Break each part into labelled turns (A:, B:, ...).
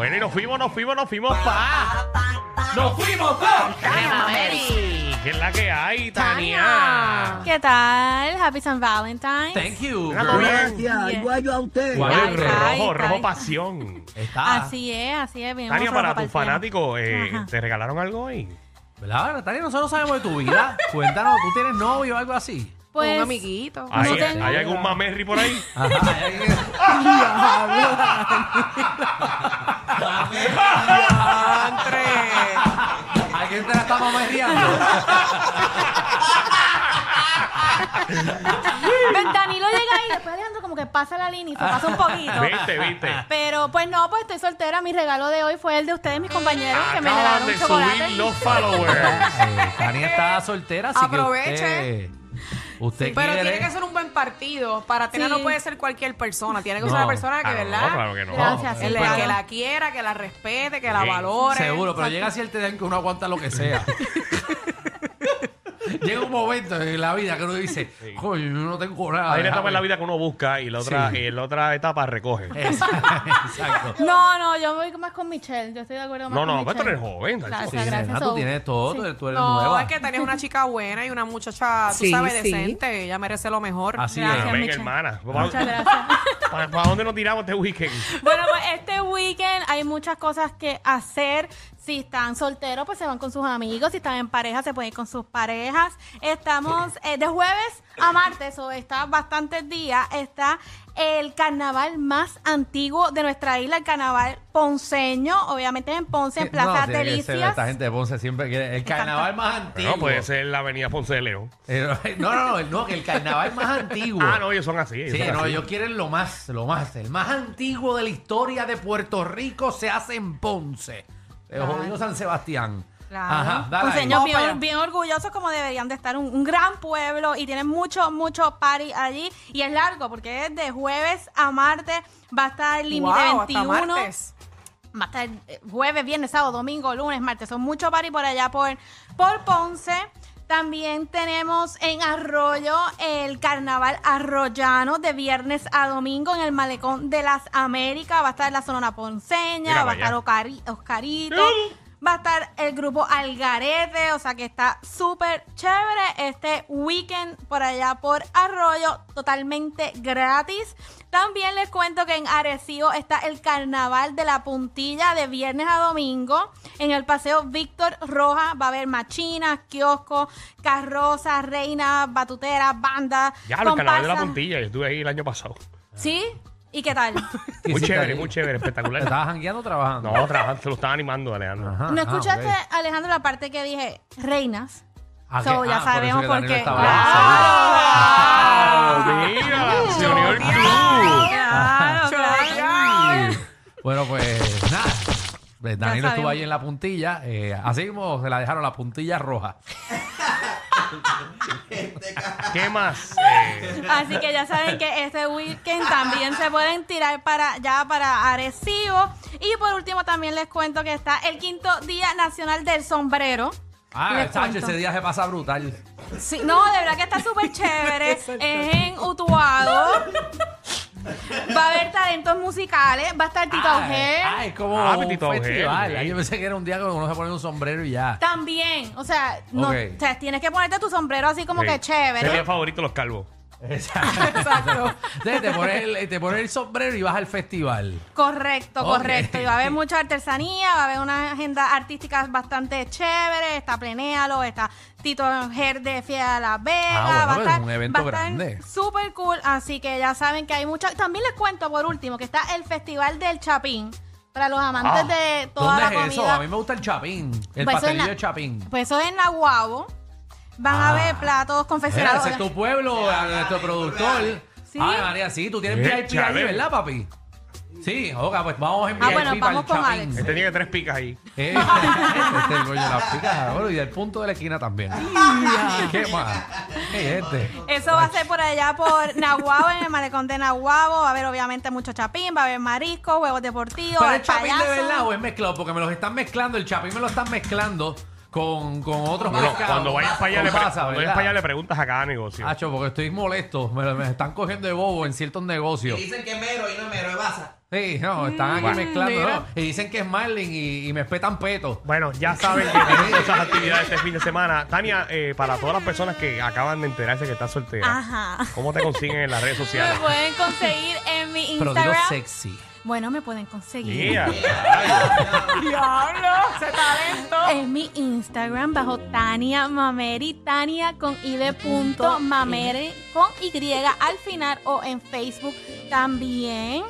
A: Bueno, y nos fuimos, nos fuimos, nos fuimos pa.
B: ¡Nos fuimos pa!
A: Tania Mary. ¿Qué es la que hay, Tania?
C: ¿Qué tal? Happy St. Valentine's.
B: Thank you, girl.
D: Gracias, igual yo a usted.
B: Guau.
C: Ay,
A: rojo,
C: ay,
A: rojo
C: ay.
A: pasión.
B: Está.
C: Así es, así es. vinimos
A: Tania, para tus fanáticos, eh,
C: Ajá.
A: ¿te regalaron algo hoy?
B: ¿Verdad, Natalia? Nosotros sabemos de tu vida. Cuéntanos, ¿tú tienes novio o algo así?
C: Pues,
E: un amiguito.
A: ¿Hay,
C: tengo-
A: ¿hay algún mamerri por ahí?
B: Ajá. ¿Alguien te la está mamerriando?
C: Pues Danilo llega ahí después Alejandro como que pasa la línea y se pasa un poquito.
A: ¿Viste, viste?
C: Pero pues no, pues estoy soltera. Mi regalo de hoy fue el de ustedes, mis compañeros, que me
A: Acaban
C: regalaron
A: de
C: un chocolate.
A: subir los followers.
B: Eh, Tania está soltera, así
E: Aproveche.
B: que usted, usted
E: Pero
B: quiere...
E: tiene que ser un buen partido. Para tener
C: Sí.
E: no puede ser cualquier persona. Tiene que ser
B: No.
E: una persona que,
A: Ah, no,
E: ¿verdad?
A: claro que no.
C: Gracias, sí,
E: El-
C: claro.
E: que la quiera, que la respete, que la valore.
B: Seguro, pero llega cierta edad en que uno aguanta lo que sea. llega un momento en la vida que uno dice, coño, yo no tengo nada.
A: Hay una etapa en la
B: déjame".
A: vida que uno busca y la otra,
B: Sí.
A: y la otra etapa recoge.
B: Exacto.
C: No, no, yo me voy más con Michelle. Yo estoy de acuerdo más
A: No,
C: con
A: no, pues tú
C: Michelle.
A: eres joven.
C: Gracias,
B: Sí,
C: gracias.
B: nena, tú
C: So-
B: tienes todo,
C: sí.
B: tú- tú eres
E: No,
B: nueva.
E: es que tenés una chica buena y una muchacha, tú
D: Sí,
E: sabes,
D: sí.
E: decente. Ella merece lo mejor.
B: Así
C: Gracias,
B: es.
A: Venga,
C: Michelle.
A: hermana.
C: Muchas gracias.
A: ¿Para, para dónde nos tiramos este weekend?
C: Bueno, pues este weekend hay muchas cosas que hacer. Si están solteros, pues se van con sus amigos. Si están en pareja, se pueden ir con sus parejas. Estamos eh, de jueves a martes, o está bastantes días, está el carnaval más antiguo de nuestra isla, el carnaval ponceño, obviamente en Ponce, en Plaza
B: tiene que ser,
C: Delicias.
B: Esta gente de Ponce siempre quiere. El carnaval más antiguo.
A: No, puede ser la avenida Ponce de León.
B: Eh, No, no, no, no, que el carnaval más antiguo.
A: Ah, no, ellos son así. ellos
B: Sí,
A: son
B: no,
A: así.
B: ellos quieren lo más, lo más. El más antiguo de la historia de Puerto Rico se hace en Ponce. Jodido San Sebastián.
C: Claro.
B: Ajá, dale ahí.
C: Ponceños
E: Vamos
C: bien,
E: para allá.
C: bien orgullosos como deberían de estar. Un, un gran pueblo y tienen mucho, mucho party allí. Y es largo porque es de jueves a martes. Va a estar el límite
E: Wow, hasta
C: 21.
E: martes.
C: Va a estar eh, jueves, viernes, sábado, domingo, lunes, martes. Son mucho party por allá por, por Ponce. También tenemos en Arroyo el carnaval arroyano de viernes a domingo en el malecón de las Américas. Va a estar la Sonora Ponceña,
A: Mira
C: va a
A: para
C: estar. Ocari- Oscarito. Va a estar el grupo Algarete, o sea que está súper chévere este weekend por allá por Arroyo, totalmente gratis. También les cuento que en Arecibo está el carnaval de la puntilla de viernes a domingo. En el paseo Víctor Roja va a haber machinas, kioscos, carrozas, reinas, batuteras, bandas.
A: Ya, el carnaval de la puntilla. Yo estuve ahí el año pasado.
C: ¿Sí? ¿Y qué tal?
B: ¿Qué
A: Muy chévere, muy chévere, espectacular.
B: ¿Estabas jangueando o trabajando?
A: No, trabajando, se lo estaba animando, Alejandro.
B: Ajá,
C: ¿No
B: ah,
C: escuchaste. Alejandro, la parte que dije reinas?
B: Ah,
C: So,
B: que-
C: ya
B: ah, por
C: sabemos
B: que
C: por
B: Danilo
C: qué.
A: ¡Ah, mira! Se unió el club.
B: Bueno, pues nada. Pues Danilo estuvo ahí en la puntilla. eh, así mismo se la dejaron la puntilla roja.
A: ¿Qué más? Eh,
C: Así que ya saben que este weekend también se pueden tirar para ya para Arecibo. Y por último también les cuento que está el quinto Día Nacional del Sombrero.
B: Ah, chacho, ese día se pasa brutal.
C: Sí, no, de verdad que está súper chévere. es en Utuado. Va a haber talentos musicales. Va a estar Tito Auger.
B: ah, es como
A: Ah,
B: un
A: Tito Auger,
B: festival.
A: sí.
B: Yo pensé que era un día que uno se pone un sombrero y ya.
C: También, o sea, no,
B: Ok.
C: o sea, tienes que ponerte tu sombrero así como
A: sí.
C: que chévere.
A: Sería favorito los calvos.
B: Exacto. Entonces te pones, el, te pones el sombrero y vas al festival.
C: Correcto,
B: Ok.
C: correcto. Y va a haber mucha artesanía, va a haber una agenda artística bastante chévere. Está Plenéalo, está Tito Ger de Fiel de Las Vegas.
B: Ah, bueno,
C: va a
B: es
C: estar,
B: un evento
C: va a estar
B: grande.
C: Súper cool. Así que ya saben que hay mucha. También les cuento por último que está el Festival del Chapín. Para los amantes de toda
B: ¿Dónde
C: la
B: es
C: comida.
B: eso? A mí me gusta el chapín. El
C: Pues eso es
B: pastelillo
C: na-
B: de chapín.
C: Pues eso es en la Guabo. Van a
B: Ah.
C: ver platos confeccionados.
B: ese es tu pueblo, a nuestro productor.
C: Sí.
B: Ay, María, sí, tú tienes
A: Eh,
B: VIP ahí,
A: chale.
B: ¿verdad, papi? Sí, oiga, pues vamos en VIP
C: Ah, bueno,
B: para
C: vamos
B: el
C: con
B: chapín.
C: Alex.
A: Este tiene tres picas ahí.
B: Eh, este es el de las picas, bueno, y del punto de la esquina también. ¿Qué más? ¿Qué es este?
C: Eso va a ser por allá por Nahuabo, en el malecón de Nahuabo. Va a haber obviamente mucho chapín, va a haber marisco, juegos deportivos,
B: ¿Pero el chapín de
C: payaso.
B: verdad o es mezclado? Porque me los están mezclando, el chapín me lo están mezclando con, con otros
A: Bueno,
B: pescados.
A: cuando vayas para allá,
B: Con
A: le, pre-
B: pasa,
A: cuando vayas
B: ¿verdad?
A: para allá le preguntas a cada negocio.
B: Hacho, porque estoy molesto. Me, me están cogiendo de bobo en ciertos negocios.
D: Dicen que es mero y no es mero, es baza.
B: Sí, no, están aquí
A: Bueno.
B: mezclando.
E: mira.
B: ¿no? Y dicen que es Marlin y, y me espetan peto.
A: Bueno, ya saben que tenemos esas actividades este fin de semana. Tania, eh, para todas las personas que acaban de enterarse que estás soltera,
C: Ajá.
A: ¿cómo te consiguen en las redes
C: Me
A: sociales?
C: pueden conseguir en mi
B: Pero digo
C: Instagram.
B: sexy.
C: Bueno, me pueden conseguir.
A: Yeah.
E: ¡Diablo! ¡Ese talento!
C: En mi Instagram bajo Tania Mameri, Tania con I de punto, Mameri con Y al final o en Facebook también.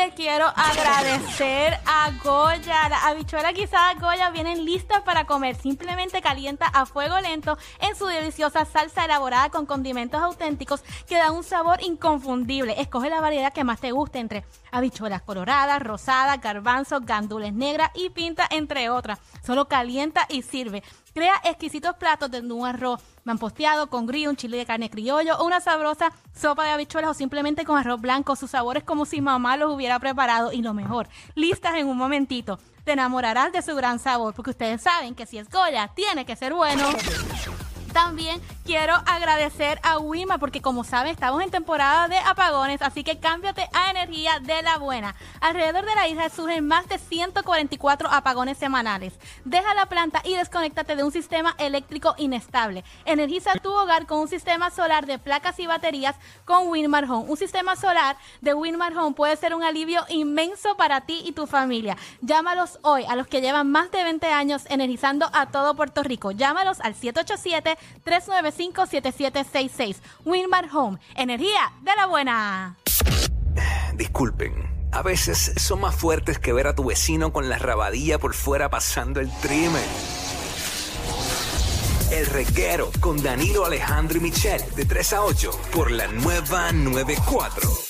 C: Le quiero agradecer a Goya. Las habichuelas guisadas Goya vienen listas para comer. Simplemente calienta a fuego lento en su deliciosa salsa elaborada con condimentos auténticos que dan un sabor inconfundible. Escoge la variedad que más te guste entre habichuelas coloradas, rosadas, garbanzos, gandules negras y pinta, entre otras. Solo calienta y sirve. Crea exquisitos platos de un arroz mamposteado con grillo, un chile de carne criollo o una sabrosa sopa de habichuelas o simplemente con arroz blanco. Sus sabores como si mamá los hubiera preparado y lo mejor, listas en un momentito. Te enamorarás de su gran sabor porque ustedes saben que si es Goya, tiene que ser bueno. También quiero agradecer a Wima porque como saben estamos en temporada de apagones, así que cámbiate a energía de la buena. Alrededor de la isla surgen más de 144 apagones semanales. Deja la planta y desconéctate de un sistema eléctrico inestable. Energiza tu hogar con un sistema solar de placas y baterías con Winmar Home. Un sistema solar de Winmar Home puede ser un alivio inmenso para ti y tu familia. Llámalos hoy a los que llevan más de 20 años energizando a todo Puerto Rico. Llámalos al 787-395-7766. Winmar Home. Energía de la buena.
F: Disculpen, a veces son más fuertes que ver a tu vecino con la rabadilla por fuera pasando el trimen. El reguero con Danilo Alejandro y Michel de 3 a 8 por la nueva 94.